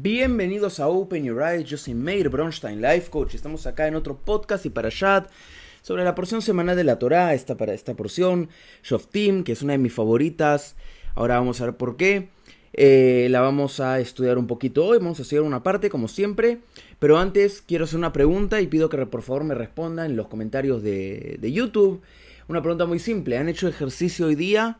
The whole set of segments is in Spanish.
Bienvenidos a Open Your Eyes, yo soy Meir Bronstein, Life Coach. Estamos acá en otro podcast y para chat sobre la porción semanal de la Torah, esta, para esta porción, Shoftim, que es una de mis favoritas. Ahora vamos a ver por qué. Eh, la vamos a estudiar un poquito hoy, vamos a estudiar una parte como siempre. Pero antes quiero hacer una pregunta y pido que por favor me respondan en los comentarios de, de YouTube. Una pregunta muy simple, ¿han hecho ejercicio hoy día?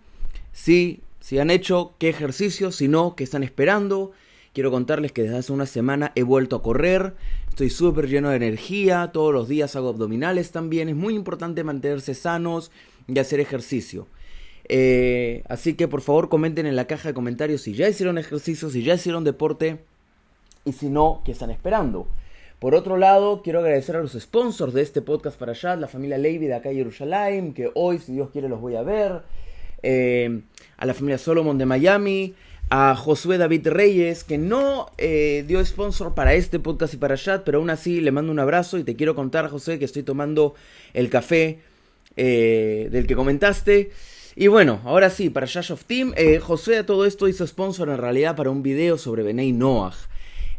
Sí, si han hecho, ¿qué ejercicio? Si no, ¿qué están esperando? Quiero contarles que desde hace una semana he vuelto a correr, estoy súper lleno de energía, todos los días hago abdominales también, es muy importante mantenerse sanos y hacer ejercicio. Eh, así que por favor comenten en la caja de comentarios si ya hicieron ejercicio, si ya hicieron deporte y si no, ¿qué están esperando? Por otro lado, quiero agradecer a los sponsors de este podcast para allá, la familia Levy de acá en Jerusalén, que hoy, si Dios quiere, los voy a ver. Eh, a la familia Solomon de Miami, a Josué David Reyes, que no eh, dio sponsor para este podcast y para chat, pero aún así le mando un abrazo y te quiero contar, José, que estoy tomando el café eh, del que comentaste. Y bueno, ahora sí, para Shash of Team, eh, José a todo esto hizo sponsor en realidad para un video sobre Benei Noah.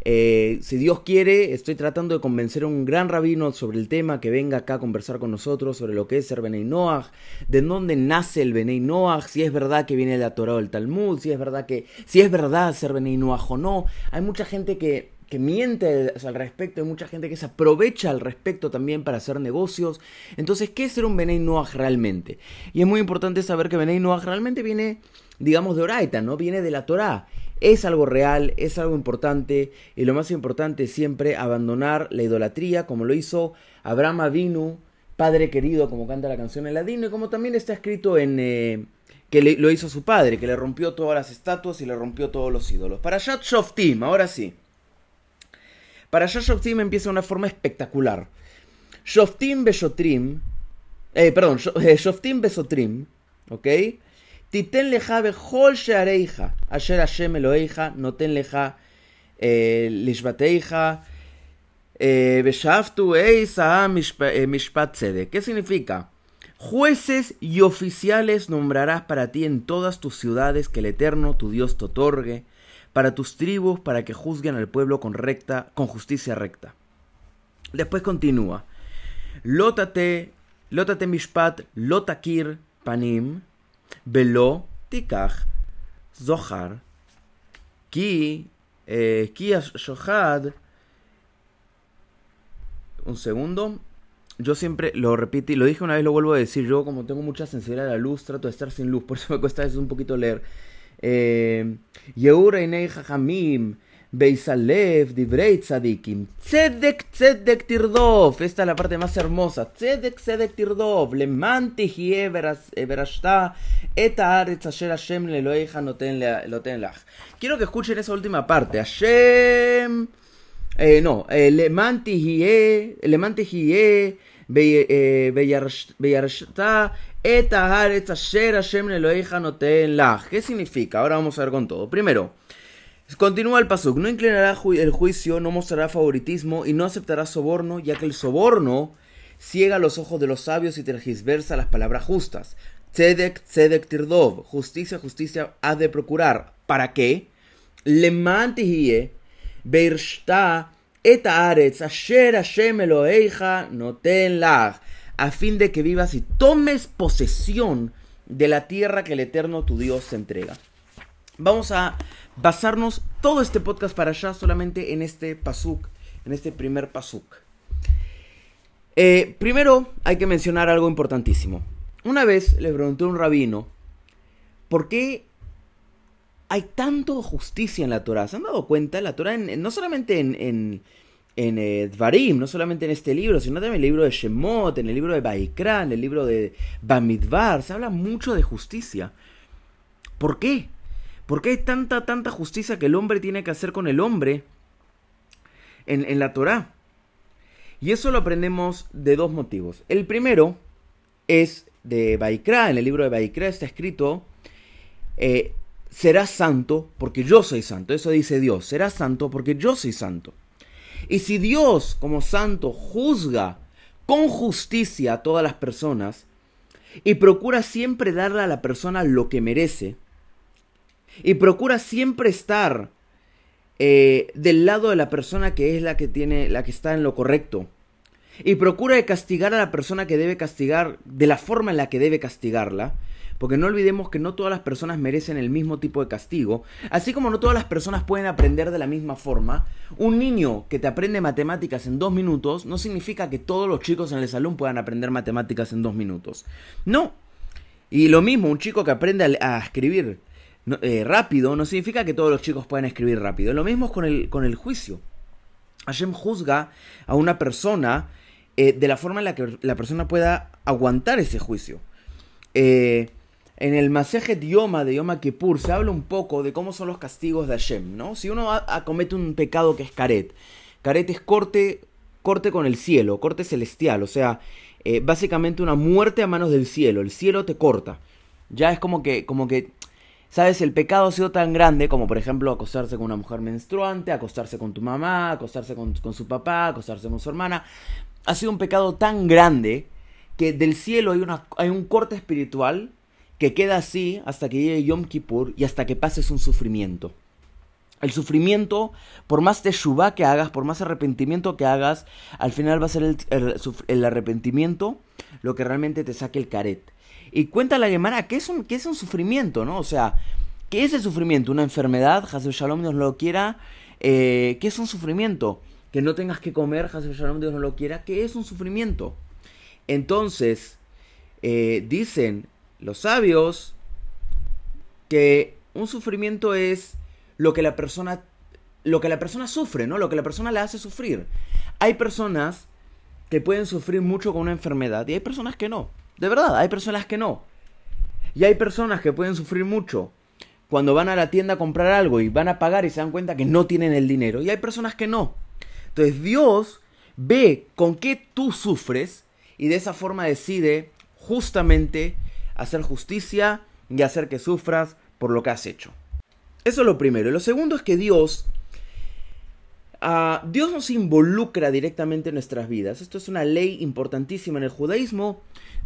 Eh, si Dios quiere, estoy tratando de convencer a un gran rabino sobre el tema que venga acá a conversar con nosotros sobre lo que es ser Benei Noach, de dónde nace el Benei Noach, si es verdad que viene de la Torah o el Talmud, si es verdad que si es verdad ser Benei Noach o no. Hay mucha gente que que miente al respecto, hay mucha gente que se aprovecha al respecto también para hacer negocios. Entonces, ¿qué es ser un Benei Noach realmente? Y es muy importante saber que Benei Noach realmente viene, digamos, de Oraita, ¿no? Viene de la Torah es algo real, es algo importante y lo más importante es siempre abandonar la idolatría como lo hizo Abraham Avinu, padre querido como canta la canción en ladino y como también está escrito en... Eh, que lo hizo su padre, que le rompió todas las estatuas y le rompió todos los ídolos. Para Yad Shoftim, ahora sí. Para Yad Shoftim empieza de una forma espectacular. Shoftim Beshotrim, eh, perdón, Shoftim Besotrim, ¿ok? Titen leja bejol sheareija, Hashem noten leja eh, lishbateija, eh, beshaftu eisa eh, mishpat tzedek. ¿Qué significa? Jueces y oficiales nombrarás para ti en todas tus ciudades que el Eterno tu Dios te otorgue, para tus tribus, para que juzguen al pueblo con recta, con justicia recta. Después continúa. Lótate, lótate mishpat, lotakir panim, Velo tikach zohar ki ki shohad un segundo yo siempre lo repito y lo dije una vez lo vuelvo a decir yo como tengo mucha sensibilidad a la luz trato de estar sin luz por eso me cuesta a veces un poquito leer. Eh, Yeura Hamim Beisalev, Divrei Tzadikim. Tzedek, Tzedek Tirdov. Esta es la parte más hermosa. Tzedek, Tzedek Tirdov. Lemanti hie verashta. Eta aretz asher Hashem leloeja noten lach. Quiero que escuchen esa última parte. Hashem. Eh, no, eh, Lemanti hie. Lemanti hie. Beyarshta. Eta aretz asher Hashem leloeja noten lach. ¿Qué significa? Ahora vamos a ver con todo. Primero. Continúa el pasuk, no inclinará el juicio, no mostrará favoritismo y no aceptará soborno, ya que el soborno ciega los ojos de los sabios y tergiversa las palabras justas. Tzedek, tzedek tirdov, justicia, justicia ha de procurar. ¿Para qué? Le mantihie, beirshta, eta aretz, asher Hashem Eloheja, noten a fin de que vivas y tomes posesión de la tierra que el Eterno tu Dios te entrega. Vamos a basarnos todo este podcast para allá solamente en este pasuk, en este primer pasuk. Eh, primero hay que mencionar algo importantísimo. Una vez le pregunté a un rabino, ¿por qué hay tanto justicia en la Torah? ¿Se han dado cuenta? La Torah, no solamente en, en, en eh, Dvarim, no solamente en este libro, sino también en el libro de Shemot, en el libro de Baikra, en el libro de Bamidbar, se habla mucho de justicia. ¿Por qué? ¿Por qué hay tanta, tanta justicia que el hombre tiene que hacer con el hombre en, la Torah? Y eso lo aprendemos de dos motivos. El primero es de Baikra, en el libro de Baikra está escrito, eh, serás santo porque yo soy santo. Eso dice Dios, serás santo porque yo soy santo. Y si Dios como santo juzga con justicia a todas las personas y procura siempre darle a la persona lo que merece, y procura siempre estar eh, del lado de la persona que es la que tiene, la que está en lo correcto. Y procura castigar a la persona que debe castigar de la forma en la que debe castigarla. Porque no olvidemos que no todas las personas merecen el mismo tipo de castigo, así como no todas las personas pueden aprender de la misma forma. Un niño que te aprende matemáticas en dos minutos no significa que todos los chicos en el salón puedan aprender matemáticas en dos minutos. No. Y lo mismo, un chico que aprende a, escribir eh, rápido no significa que todos los chicos puedan escribir rápido. Lo mismo es con el, con el juicio. Hashem juzga a una persona eh, de la forma en la que la persona pueda aguantar ese juicio. Eh, en el Masejet Yoma de Yoma Kippur se habla un poco de cómo son los castigos de Hashem, ¿no? Si uno comete un pecado que es caret, caret es corte, corte con el cielo, corte celestial, o sea, básicamente una muerte a manos del cielo, el cielo te corta. Ya es como que, como que, ¿sabes? El pecado ha sido tan grande como, por ejemplo, acostarse con una mujer menstruante, acostarse con tu mamá, acostarse con, su papá, acostarse con su hermana. Ha sido un pecado tan grande que del cielo hay, una, hay un corte espiritual que queda así hasta que llegue Yom Kippur y hasta que pases un sufrimiento. El sufrimiento, por más teshuva que hagas, por más arrepentimiento que hagas, al final va a ser el, arrepentimiento lo que realmente te saque el caret. Y cuenta la Gemara, ¿qué es un, qué es un sufrimiento? ¿no? O sea, ¿qué es el sufrimiento? ¿Una enfermedad? Hazel Shalom Dios lo quiera. Eh, ¿Qué es un sufrimiento? Que no tengas que comer, Hazel Shalom Dios no lo quiera. ¿Qué es un sufrimiento? Entonces, eh, dicen los sabios que un sufrimiento es lo que la persona lo que la persona sufre, ¿no? Lo que la persona le hace sufrir. Hay personas que pueden sufrir mucho con una enfermedad y hay personas que no. De verdad, hay personas que no. Y hay personas que pueden sufrir mucho cuando van a la tienda a comprar algo y van a pagar y se dan cuenta que no tienen el dinero. Y hay personas que no. Entonces Dios ve con qué tú sufres y de esa forma decide justamente hacer justicia y hacer que sufras por lo que has hecho. Eso es lo primero. Lo segundo es que Dios, uh, Dios nos involucra directamente en nuestras vidas. Esto es una ley importantísima en el judaísmo.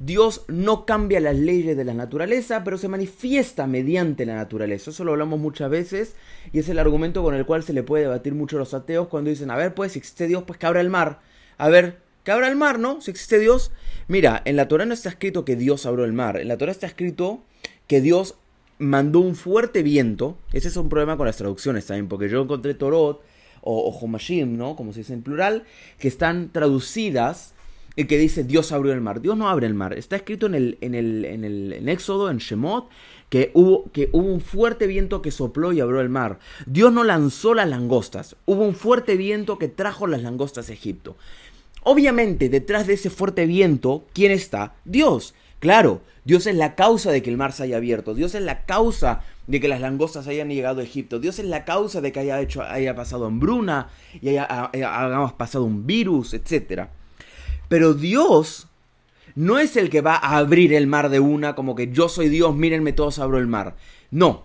Dios no cambia las leyes de la naturaleza, pero se manifiesta mediante la naturaleza. Eso lo hablamos muchas veces y es el argumento con el cual se le puede debatir mucho a los ateos cuando dicen, a ver, pues si existe Dios, pues que abra el mar. A ver, que abra el mar, ¿no? Si existe Dios. Mira, en la Torah no está escrito que Dios abrió el mar. En la Torah está escrito que Dios mandó un fuerte viento. Ese es un problema con las traducciones también, porque yo encontré Torot o, o Homashim, ¿no? Como se dice en plural, que están traducidas y que dice Dios abrió el mar. Dios no abre el mar. Está escrito en el, en el, en el en Éxodo, en Shemot, que hubo, que hubo un fuerte viento que sopló y abrió el mar. Dios no lanzó las langostas. Hubo un fuerte viento que trajo las langostas a Egipto. Obviamente, detrás de ese fuerte viento, ¿quién está? Dios. Claro, Dios es la causa de que el mar se haya abierto. Dios es la causa de que las langostas hayan llegado a Egipto. Dios es la causa de que haya, hecho, haya pasado hambruna y haya, pasado un virus, etc. Pero Dios no es el que va a abrir el mar de una como que yo soy Dios, mírenme todos abro el mar. No,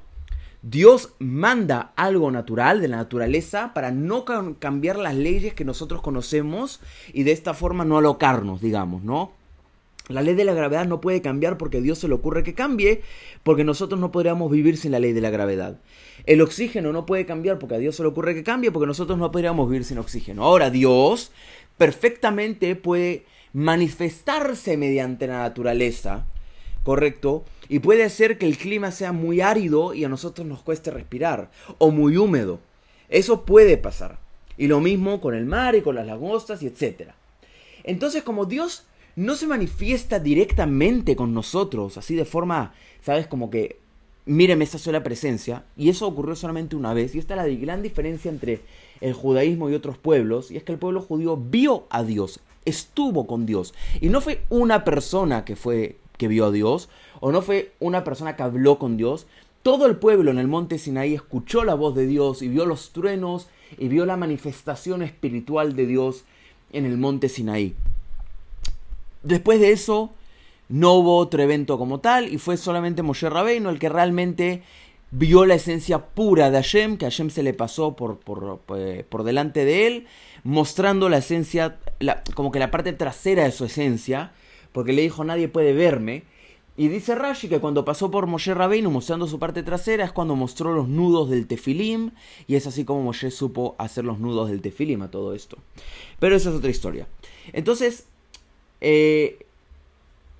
Dios manda algo natural de la naturaleza para no cambiar las leyes que nosotros conocemos y de esta forma no alocarnos, digamos, ¿no? La ley de la gravedad no puede cambiar porque a Dios se le ocurre que cambie, porque nosotros no podríamos vivir sin la ley de la gravedad. El oxígeno no puede cambiar porque a Dios se le ocurre que cambie, porque nosotros no podríamos vivir sin oxígeno. Ahora, Dios perfectamente puede manifestarse mediante la naturaleza ¿correcto? Y puede ser que el clima sea muy árido y a nosotros nos cueste respirar, o muy húmedo. Eso puede pasar. Y lo mismo con el mar y con las lagostas y etc. Entonces, como Dios no se manifiesta directamente con nosotros, así de forma, ¿sabes? Como que, míreme esta sola presencia, y eso ocurrió solamente una vez, y esta es la gran diferencia entre el judaísmo y otros pueblos, y es que el pueblo judío vio a Dios, estuvo con Dios, y no fue una persona que fue que vio a Dios, o no fue una persona que habló con Dios. Todo el pueblo en el monte Sinaí escuchó la voz de Dios y vio los truenos y vio la manifestación espiritual de Dios en el monte Sinaí. Después de eso, no hubo otro evento como tal y fue solamente Moshe Rabbeinu el que realmente vio la esencia pura de Hashem, que Hashem se le pasó por, por, eh, por delante de él, mostrando la esencia, como que la parte trasera de su esencia, porque le dijo nadie puede verme. Y dice Rashi que cuando pasó por Moshe Rabbeinu mostrando su parte trasera es cuando mostró los nudos del tefilim y es así como Moshe supo hacer los nudos del tefilim a todo esto. Pero esa es otra historia. Entonces, eh,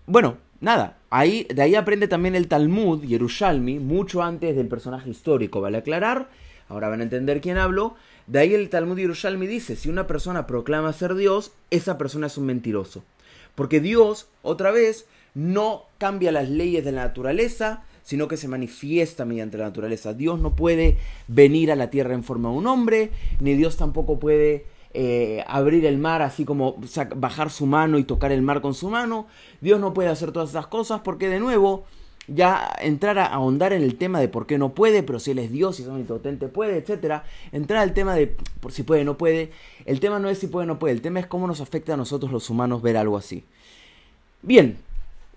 bueno, nada, ahí, de ahí aprende también el Talmud, Yerushalmi, mucho antes del personaje histórico, vale aclarar, ahora van a entender quién hablo, de ahí el Talmud Yerushalmi dice, si una persona proclama ser Dios, esa persona es un mentiroso. Porque Dios, otra vez, no cambia las leyes de la naturaleza, sino que se manifiesta mediante la naturaleza. Dios no puede venir a la tierra en forma de un hombre, ni Dios tampoco puede eh, abrir el mar así como bajar su mano y tocar el mar con su mano. Dios no puede hacer todas esas cosas porque de nuevo ya entrar a ahondar en el tema de por qué no puede, pero si él es Dios, si es omnipotente puede, etcétera, entrar al tema de por si puede, no puede. El tema no es si puede, no puede, el tema es cómo nos afecta a nosotros los humanos ver algo así. Bien,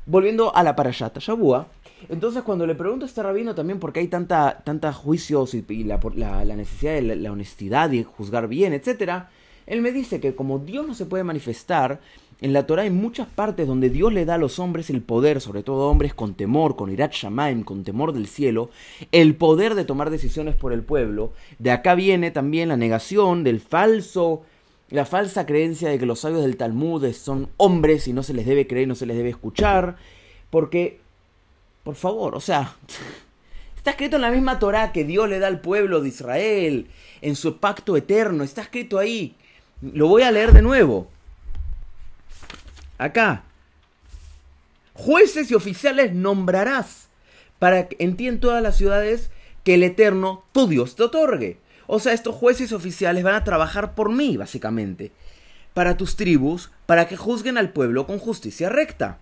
volviendo a la parashata Shabua, entonces cuando le pregunto a este rabino también por qué hay tanta, tanta juicios y, la, la, necesidad de la, honestidad y juzgar bien, etc., él me dice que como Dios no se puede manifestar, en la Torah hay muchas partes donde Dios le da a los hombres el poder, sobre todo hombres con temor, con irat shamaim, con temor del cielo, el poder de tomar decisiones por el pueblo. De acá viene también la negación del falso la falsa creencia de que los sabios del Talmud son hombres y no se les debe creer, no se les debe escuchar, porque, por favor, o sea, está escrito en la misma Torah que Dios le da al pueblo de Israel, en su pacto eterno, está escrito ahí. Lo voy a leer de nuevo. Acá. Jueces y oficiales nombrarás para que en ti en todas las ciudades que el Eterno, tu Dios, te otorgue. O sea, estos jueces oficiales van a trabajar por mí, básicamente, para tus tribus, para que juzguen al pueblo con justicia recta.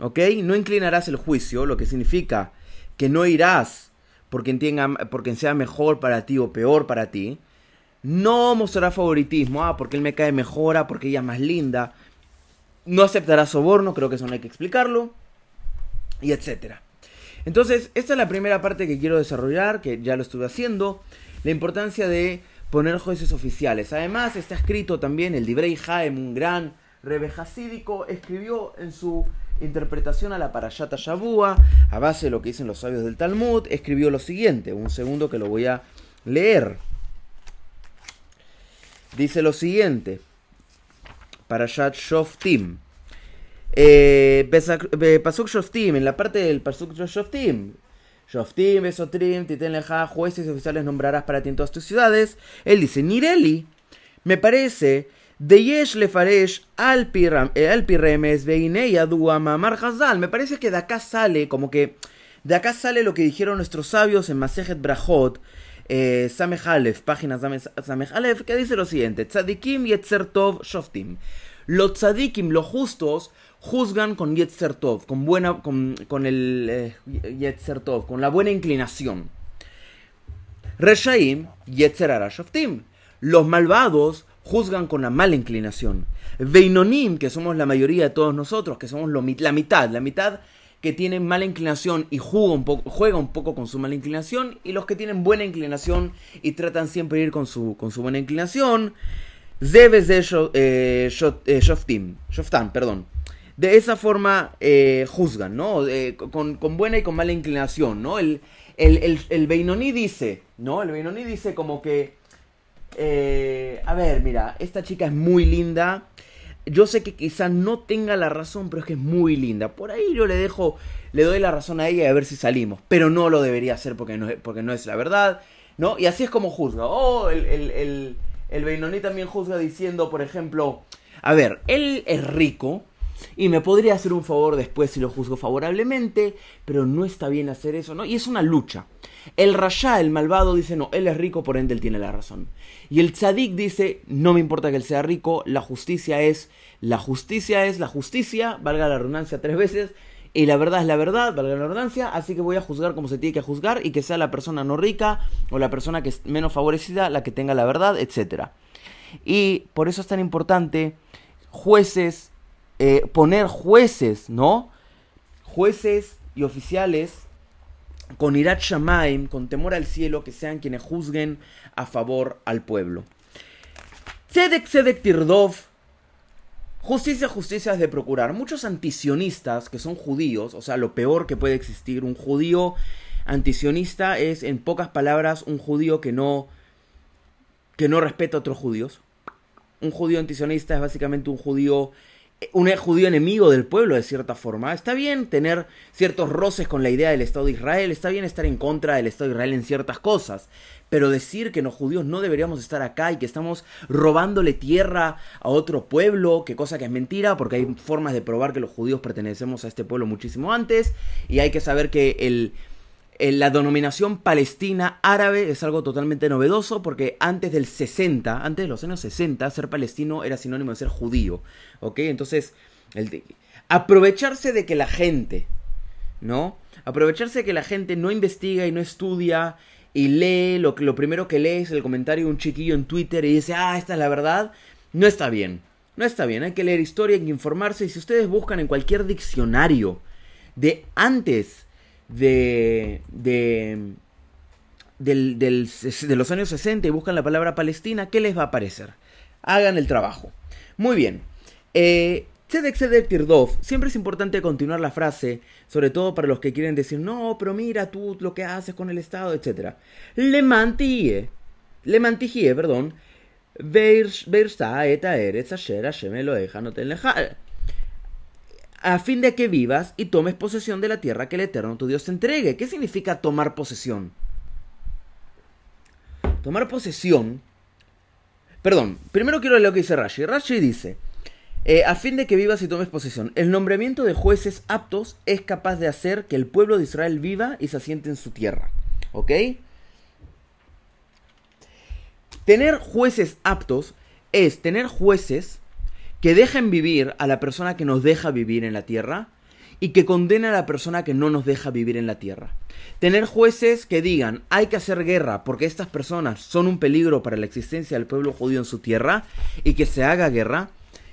¿Ok? No inclinarás el juicio, lo que significa que no irás porque, porque sea mejor para ti o peor para ti. No mostrarás favoritismo, ah, porque él me cae mejor, ah, porque ella es más linda. No aceptarás soborno, creo que eso no hay que explicarlo. Y etcétera. Entonces, esta es la primera parte que quiero desarrollar, que ya lo estuve haciendo, la importancia de poner jueces oficiales. Además, está escrito también el Dibrei Haem, un gran rebe hasídico, escribió en su interpretación a la Parashata Shabua, a base de lo que dicen los sabios del Talmud, escribió lo siguiente, un segundo que lo voy a leer. Dice lo siguiente, Parashat Shoftim. Eh, Pasuk Shoftim, en la parte del Pasuk Shoftim. Shoftim, Besotrim, Titen Leja, jueces y oficiales nombrarás para ti en todas tus ciudades. Él dice, Nireli, me parece, de Yesh Lefaresh al Piremes, Veineya Mamar Hazal. Me parece que de acá sale, como que, de acá sale lo que dijeron nuestros sabios en Masejet Brahot, eh, Samech página Samech que dice lo siguiente: Tzadikim Yetzer Tov Shoftim. Los tzadikim, los justos, juzgan con Yetzer Tov, con, buena, con, con el eh, con la buena inclinación. Reshaim Yetzer Arashoftim. Los malvados juzgan con la mala inclinación. Veinonim, que somos la mayoría de todos nosotros, que somos la mitad, la mitad que tienen mala inclinación y juega un, poco, juega un poco con su mala inclinación, y los que tienen buena inclinación y tratan siempre de ir con su, con su buena inclinación. Zebes de eh, eh, perdón de esa forma eh, juzgan, ¿no? con, buena y con mala inclinación, ¿no? El, el, el, Beinoní dice, ¿no? El Beinoní dice como que, a ver, mira, esta chica es muy linda. Yo sé que quizá no tenga la razón, pero es que es muy linda. Por ahí yo le dejo, le doy la razón a ella y a ver si salimos. Pero no lo debería hacer porque no, porque no es la verdad, ¿no? Y así es como juzga. Oh, el, el, el, el Beinoní también juzga diciendo, por ejemplo, a ver, él es rico, y me podría hacer un favor después si lo juzgo favorablemente, pero no está bien hacer eso, ¿no? Y es una lucha. El Rasha, el malvado, dice, no, él es rico, por ende él tiene la razón. Y el Tzadik dice, no me importa que él sea rico, la justicia es, la justicia es la justicia, valga la redundancia tres veces, y la verdad es la verdad, valga la redundancia, así que voy a juzgar como se tiene que juzgar y que sea la persona no rica o la persona que es menos favorecida la que tenga la verdad, etc. Y por eso es tan importante jueces eh, poner jueces, ¿no? Jueces y oficiales con irat shamaim, con temor al cielo, que sean quienes juzguen a favor al pueblo. Tzedek Tzedek Tirdov, Justicia, justicia es de procurar. Muchos antisionistas que son judíos, o sea, lo peor que puede existir, un judío antisionista es, en pocas palabras, un judío que no, que no respeta a otros judíos. Un judío antisionista es básicamente un judío un judío enemigo del pueblo de cierta forma. Está bien tener ciertos roces con la idea del Estado de Israel, está bien estar en contra del Estado de Israel en ciertas cosas, pero decir que los judíos no deberíamos estar acá y que estamos robándole tierra a otro pueblo, que cosa que es mentira, porque hay formas de probar que los judíos pertenecemos a este pueblo muchísimo antes, y hay que saber que el la denominación palestina árabe es algo totalmente novedoso porque antes del 60, antes de los años 60, ser palestino era sinónimo de ser judío. ¿Ok? Entonces, aprovecharse de que la gente, ¿no? Aprovecharse de que la gente no investiga y no estudia y lee, lo, lo primero que lee es el comentario de un chiquillo en Twitter y dice, ah, esta es la verdad, no está bien. No está bien, hay que leer historia, hay que informarse y si ustedes buscan en cualquier diccionario de antes de, de, del, de los años 60 y buscan la palabra Palestina, ¿qué les va a aparecer? Hagan el trabajo. Muy bien. Eh, Tzedek Tirdov, siempre es importante continuar la frase, sobre todo para los que quieren decir, no, pero mira tú lo que haces con el Estado, etc. Le mantie, le mantigie, perdón, eta eretz asher Hashem Eloheja no a fin de que vivas y tomes posesión de la tierra que el Eterno tu Dios te entregue. ¿Qué significa tomar posesión? Tomar posesión. Perdón, primero quiero leer lo que dice Rashi. Rashi dice: eh, A fin de que vivas y tomes posesión, el nombramiento de jueces aptos es capaz de hacer que el pueblo de Israel viva y se asiente en su tierra. ¿Ok? Tener jueces aptos es tener jueces que dejen vivir a la persona que nos deja vivir en la tierra y que condena a la persona que no nos deja vivir en la tierra. Tener jueces que digan hay que hacer guerra porque estas personas son un peligro para la existencia del pueblo judío en su tierra y que se haga guerra.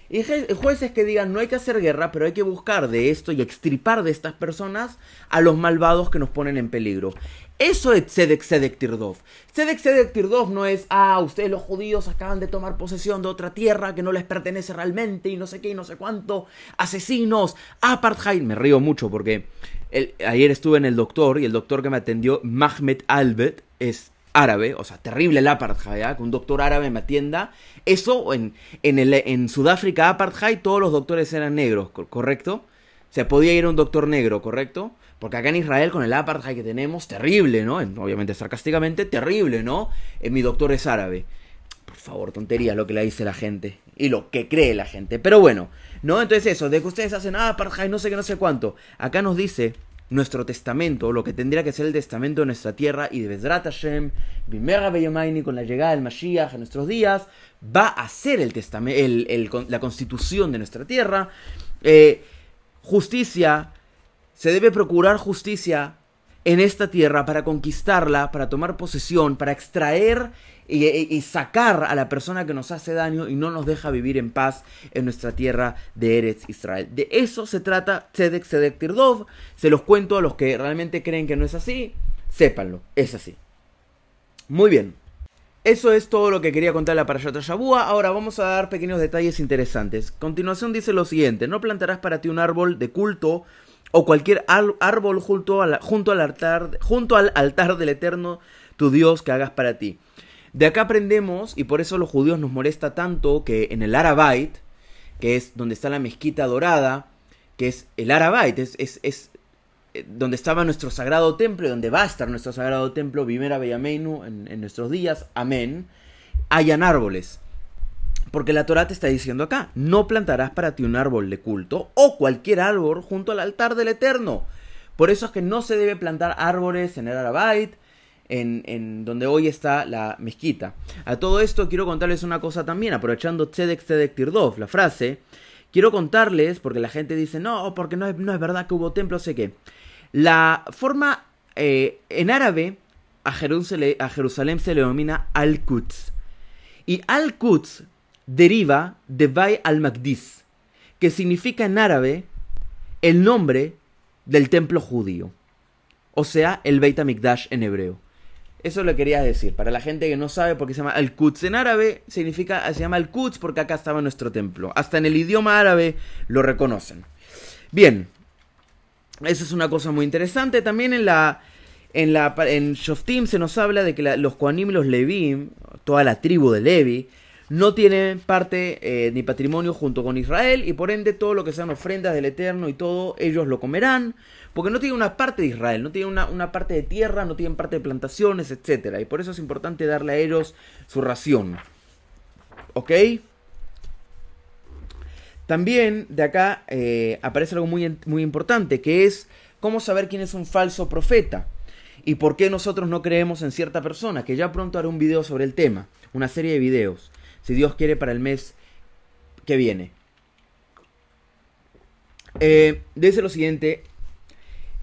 Y jueces que digan no hay que hacer guerra, pero hay que buscar de esto y extripar de estas personas a los malvados que nos ponen en peligro. Eso es Tzedek Tzedek Tirdov. Tzedek Tzedek Tirdov no es, ah, ustedes los judíos acaban de tomar posesión de otra tierra que no les pertenece realmente y no sé qué y no sé cuánto. Asesinos, apartheid. Me río mucho porque ayer estuve en el doctor y el doctor que me atendió, Mahmed Albert, es árabe, o sea, terrible el apartheid, ¿eh? que un doctor árabe me atienda. Eso, en, en, el, en Sudáfrica, apartheid, todos los doctores eran negros, ¿correcto? Se podía ir a un doctor negro, ¿correcto? Porque acá en Israel, con el apartheid que tenemos, terrible, ¿no? Obviamente sarcásticamente, terrible, ¿no? Eh, mi doctor es árabe. Por favor, tontería lo que le dice la gente. Y lo que cree la gente. Pero bueno, ¿no? Entonces eso, de que ustedes hacen apartheid, no sé qué, no sé cuánto. Acá nos dice nuestro testamento, lo que tendría que ser el testamento de nuestra tierra, y de Bezrat Hashem, Bimera Beyomaini, con la llegada del Mashiach en nuestros días, va a ser el testamento, el, la constitución de nuestra tierra. Eh, justicia, se debe procurar justicia en esta tierra para conquistarla, para tomar posesión, para extraer y, sacar a la persona que nos hace daño y no nos deja vivir en paz en nuestra tierra de Eretz Israel. De eso se trata Tzedek Tzedek Tirdov. Se los cuento a los que realmente creen que no es así. Sépanlo, es así. Muy bien. Eso es todo lo que quería contarle a Parashat Shabua. Ahora vamos a dar pequeños detalles interesantes. Continuación dice lo siguiente: No plantarás para ti un árbol de culto o cualquier árbol junto, al altar, junto al altar del Eterno, tu Dios, que hagas para ti. De acá aprendemos, y por eso los judíos nos molesta tanto, que en el Arabait, que es donde está la mezquita dorada, que es el Arabait, es, es eh, donde estaba nuestro sagrado templo, donde va a estar nuestro sagrado templo, Vimera Beyameinu, en, en nuestros días, amén, hayan árboles. Porque la Torah te está diciendo acá, no plantarás para ti un árbol de culto o cualquier árbol junto al altar del Eterno. Por eso es que no se debe plantar árboles en el Arabait, en, donde hoy está la mezquita. A todo esto quiero contarles una cosa también, aprovechando Tzedek Tzedek Tirdov, la frase. Quiero contarles, porque la gente dice, no, porque no es, verdad que hubo templo, sé qué. La forma eh, en árabe a Jerusalén, a Jerusalén, se le denomina Al-Quds. Y Al-Quds deriva de Bay al-Maqdis, que significa en árabe el nombre del templo judío. O sea, el Beit HaMikdash en hebreo. Eso lo quería decir. Para la gente que no sabe por qué se llama Al-Quds en árabe, significa, se llama Al-Quds porque acá estaba nuestro templo. Hasta en el idioma árabe lo reconocen. Bien. Eso es una cosa muy interesante. También en la. En, la, en Shoftim se nos habla de que los Koanim y los Levim, toda la tribu de Levi, no tienen parte eh, ni patrimonio junto con Israel y por ende todo lo que sean ofrendas del Eterno y todo ellos lo comerán porque no tienen una parte de Israel, no tienen una, parte de tierra, no tienen parte de plantaciones, etc. Y por eso es importante darle a ellos su ración. ¿Ok? También de acá eh, aparece algo muy, muy importante que es cómo saber quién es un falso profeta y por qué nosotros no creemos en cierta persona, que ya pronto haré un video sobre el tema, una serie de videos si Dios quiere, para el mes que viene. Eh, dice lo siguiente,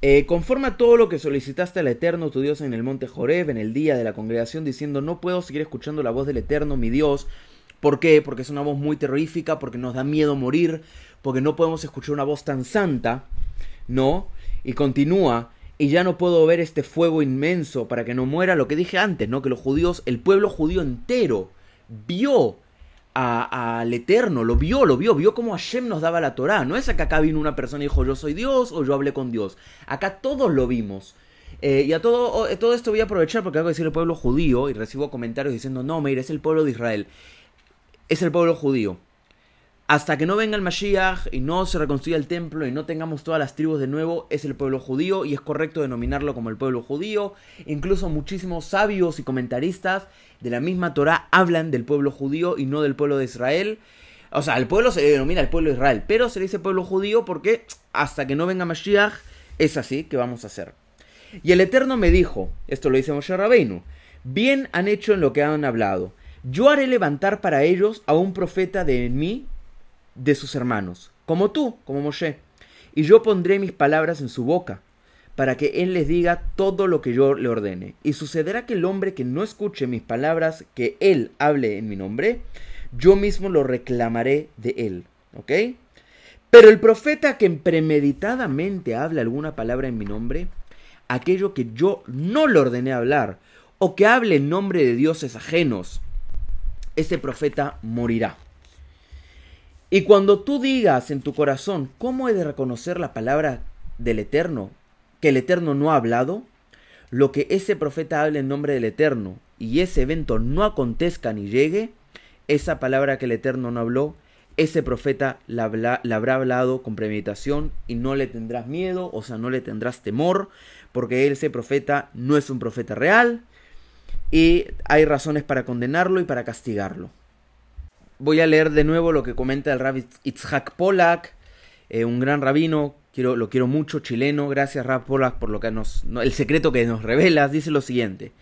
eh, conforma todo lo que solicitaste al Eterno, tu Dios, en el monte Joreb, en el día de la congregación, diciendo, no puedo seguir escuchando la voz del Eterno, mi Dios. ¿Por qué? Porque es una voz muy terrorífica, porque nos da miedo morir, porque no podemos escuchar una voz tan santa, ¿no? Y continúa, y ya no puedo ver este fuego inmenso para que no muera lo que dije antes, ¿no? Que los judíos, el pueblo judío entero, vio al Eterno, lo vio, lo vio, vio cómo Hashem nos daba la Torah. No es que acá vino una persona y dijo yo soy Dios o yo hablé con Dios. Acá todos lo vimos. Eh, y a todo, todo esto voy a aprovechar porque hago decir el pueblo judío y recibo comentarios diciendo no, mire, es el pueblo de Israel. Es el pueblo judío hasta que no venga el Mashiach y no se reconstruya el templo y no tengamos todas las tribus de nuevo, es el pueblo judío y es correcto denominarlo como el pueblo judío. Incluso muchísimos sabios y comentaristas de la misma Torah hablan del pueblo judío y no del pueblo de Israel. O sea, el pueblo se denomina el pueblo de Israel, pero se dice pueblo judío porque hasta que no venga Mashiach es así que vamos a hacer. Y el Eterno me dijo, esto lo dice Moshe Rabbeinu, bien han hecho en lo que han hablado. Yo haré levantar para ellos a un profeta de mí de sus hermanos, como tú, como Moshe, y yo pondré mis palabras en su boca, para que él les diga todo lo que yo le ordene. Y sucederá que el hombre que no escuche mis palabras, que él hable en mi nombre, yo mismo lo reclamaré de él. ¿Ok? Pero el profeta que premeditadamente habla alguna palabra en mi nombre, aquello que yo no le ordené hablar, o que hable en nombre de dioses ajenos, ese profeta morirá. Y cuando tú digas en tu corazón, ¿cómo he de reconocer la palabra del Eterno? Que el Eterno no ha hablado. Lo que ese profeta hable en nombre del Eterno y ese evento no acontezca ni llegue, esa palabra que el Eterno no habló, ese profeta la, habrá hablado con premeditación y no le tendrás miedo, o sea, no le tendrás temor, porque ese profeta no es un profeta real y hay razones para condenarlo y para castigarlo voy a leer de nuevo lo que comenta el rabbi Itzhak Polak, eh, un gran rabino, quiero, lo quiero mucho, chileno. Gracias, Rab Polak, por lo que nos, el secreto que nos revelas. Dice lo siguiente.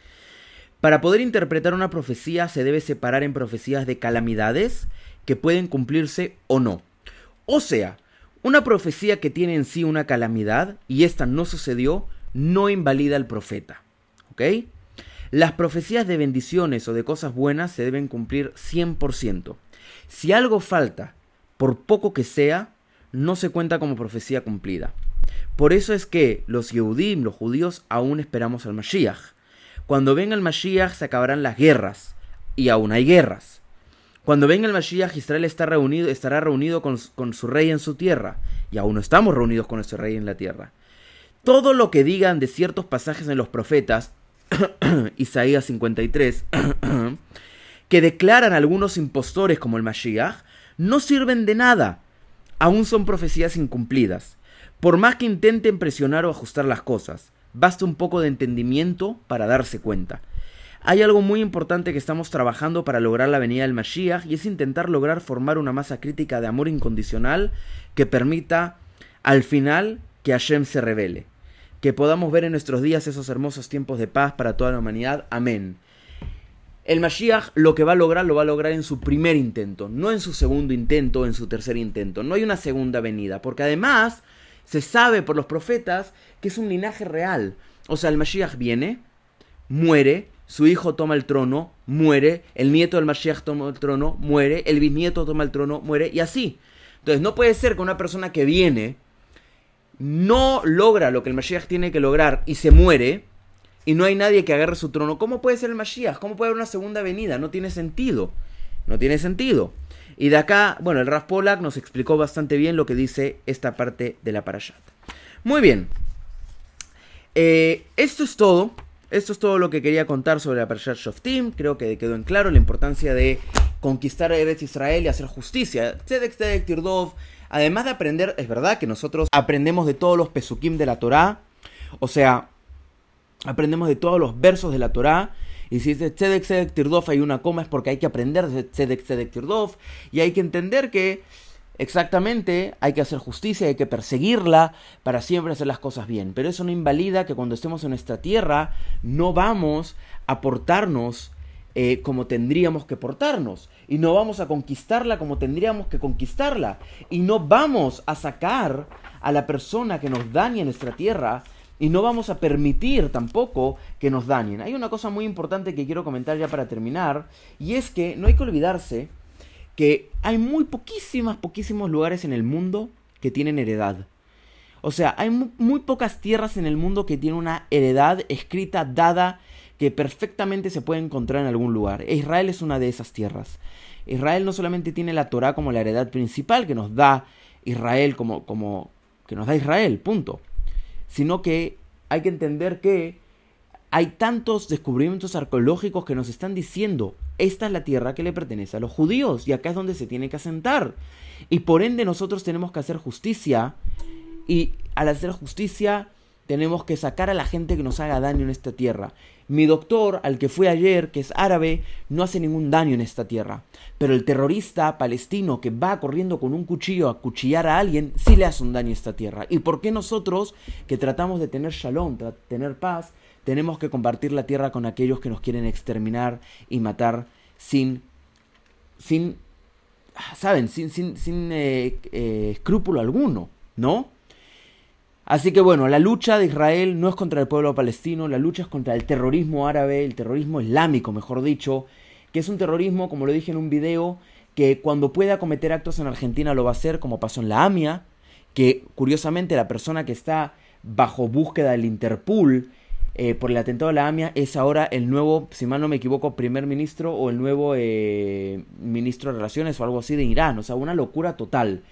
Para poder interpretar una profecía se debe separar en profecías de calamidades que pueden cumplirse o no. O sea, una profecía que tiene en sí una calamidad y esta no sucedió, no invalida al profeta. ¿Ok? Las profecías de bendiciones o de cosas buenas se deben cumplir 100%. Si algo falta, por poco que sea, no se cuenta como profecía cumplida. Por eso es que los Yehudim, los judíos, aún esperamos al Mashiach. Cuando venga el Mashiach se acabarán las guerras, y aún hay guerras. Cuando venga el Mashiach, Israel está reunido, estará reunido con, con su rey en su tierra, y aún no estamos reunidos con nuestro rey en la tierra. Todo lo que digan de ciertos pasajes en los profetas, Isaías 53, que declaran algunos impostores como el Mashiach, no sirven de nada. Aún son profecías incumplidas. Por más que intenten presionar o ajustar las cosas, basta un poco de entendimiento para darse cuenta. Hay algo muy importante que estamos trabajando para lograr la venida del Mashiach y es intentar lograr formar una masa crítica de amor incondicional que permita al final que Hashem se revele. Que podamos ver en nuestros días esos hermosos tiempos de paz para toda la humanidad. Amén. El Mashiach lo que va a lograr lo va a lograr en su primer intento, no en su segundo intento en su tercer intento. No hay una segunda venida, porque además se sabe por los profetas que es un linaje real. O sea, el Mashiach viene, muere, su hijo toma el trono, muere, el nieto del Mashiach toma el trono, muere, el bisnieto toma el trono, muere, y así. Entonces no puede ser que una persona que viene no logra lo que el Mashiach tiene que lograr y se muere, y no hay nadie que agarre su trono, ¿cómo puede ser el Mashiach? ¿Cómo puede haber una segunda venida? No tiene sentido. No tiene sentido. Y de acá, bueno, el Raf Polak nos explicó bastante bien lo que dice esta parte de la Parashat. Muy bien. Eh, esto es todo. Esto es todo lo que quería contar sobre la Parashat Shoftim. Creo que quedó en claro la importancia de conquistar a Eretz Israel y hacer justicia. Tzedek, Tzedek, Tirdov. Además de aprender, es verdad que nosotros aprendemos de todos los pesukim de la Torá. O sea, aprendemos de todos los versos de la Torá. Y si dice Tzedek, Tzedek, Tirdov hay una coma es porque hay que aprender de Tzedek, Tzedek, Tirdov. Y hay que entender que exactamente hay que hacer justicia, hay que perseguirla para siempre hacer las cosas bien. Pero eso no invalida que cuando estemos en nuestra tierra no vamos a portarnos eh, como tendríamos que portarnos. Y no vamos a conquistarla como tendríamos que conquistarla. Y no vamos a sacar a la persona que nos dañe en nuestra tierra. Y no vamos a permitir tampoco que nos dañen. Hay una cosa muy importante que quiero comentar ya para terminar. Y es que no hay que olvidarse que hay muy poquísimas, poquísimos lugares en el mundo que tienen heredad. O sea, hay muy, pocas tierras en el mundo que tienen una heredad escrita, dada, que perfectamente se puede encontrar en algún lugar. E Israel es una de esas tierras. Israel no solamente tiene la Torah como la heredad principal que nos da Israel como, como que nos da Israel, punto. Sino que hay que entender que hay tantos descubrimientos arqueológicos que nos están diciendo, esta es la tierra que le pertenece a los judíos y acá es donde se tiene que asentar. Y por ende nosotros tenemos que hacer justicia y al hacer justicia tenemos que sacar a la gente que nos haga daño en esta tierra. Mi doctor, al que fui ayer, que es árabe, no hace ningún daño en esta tierra. Pero el terrorista palestino que va corriendo con un cuchillo a cuchillar a alguien, sí le hace un daño a esta tierra. ¿Y por qué nosotros, que tratamos de tener shalom, de tener paz, tenemos que compartir la tierra con aquellos que nos quieren exterminar y matar sin, sin, saben, sin, sin, sin eh, eh, escrúpulo alguno, ¿no? Así que bueno, la lucha de Israel no es contra el pueblo palestino, la lucha es contra el terrorismo árabe, el terrorismo islámico, mejor dicho, que es un terrorismo, como lo dije en un video, que cuando pueda cometer actos en Argentina lo va a hacer, como pasó en la AMIA, que curiosamente la persona que está bajo búsqueda del Interpol eh, por el atentado de la AMIA es ahora el nuevo, si mal no me equivoco, primer ministro o el nuevo eh, ministro de Relaciones o algo así de Irán. O sea, una locura total.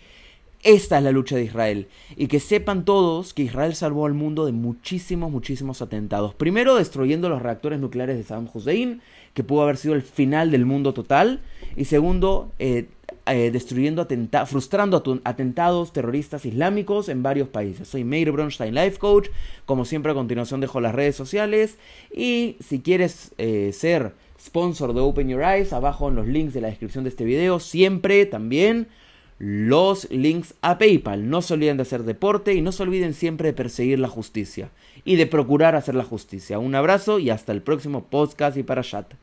Esta es la lucha de Israel. Y que sepan todos que Israel salvó al mundo de muchísimos, muchísimos atentados. Primero destruyendo los reactores nucleares de Saddam Hussein, que pudo haber sido el final del mundo total. Y segundo, eh, eh, destruyendo, frustrando atentados terroristas islámicos en varios países. Soy Meir Bronstein, Life Coach. Como siempre, a continuación dejo las redes sociales. Y si quieres eh, ser sponsor de Open Your Eyes, abajo en los links de la descripción de este video, siempre también los links a PayPal. No se olviden de hacer deporte y no se olviden siempre de perseguir la justicia y de procurar hacer la justicia. Un abrazo y hasta el próximo podcast y para chat.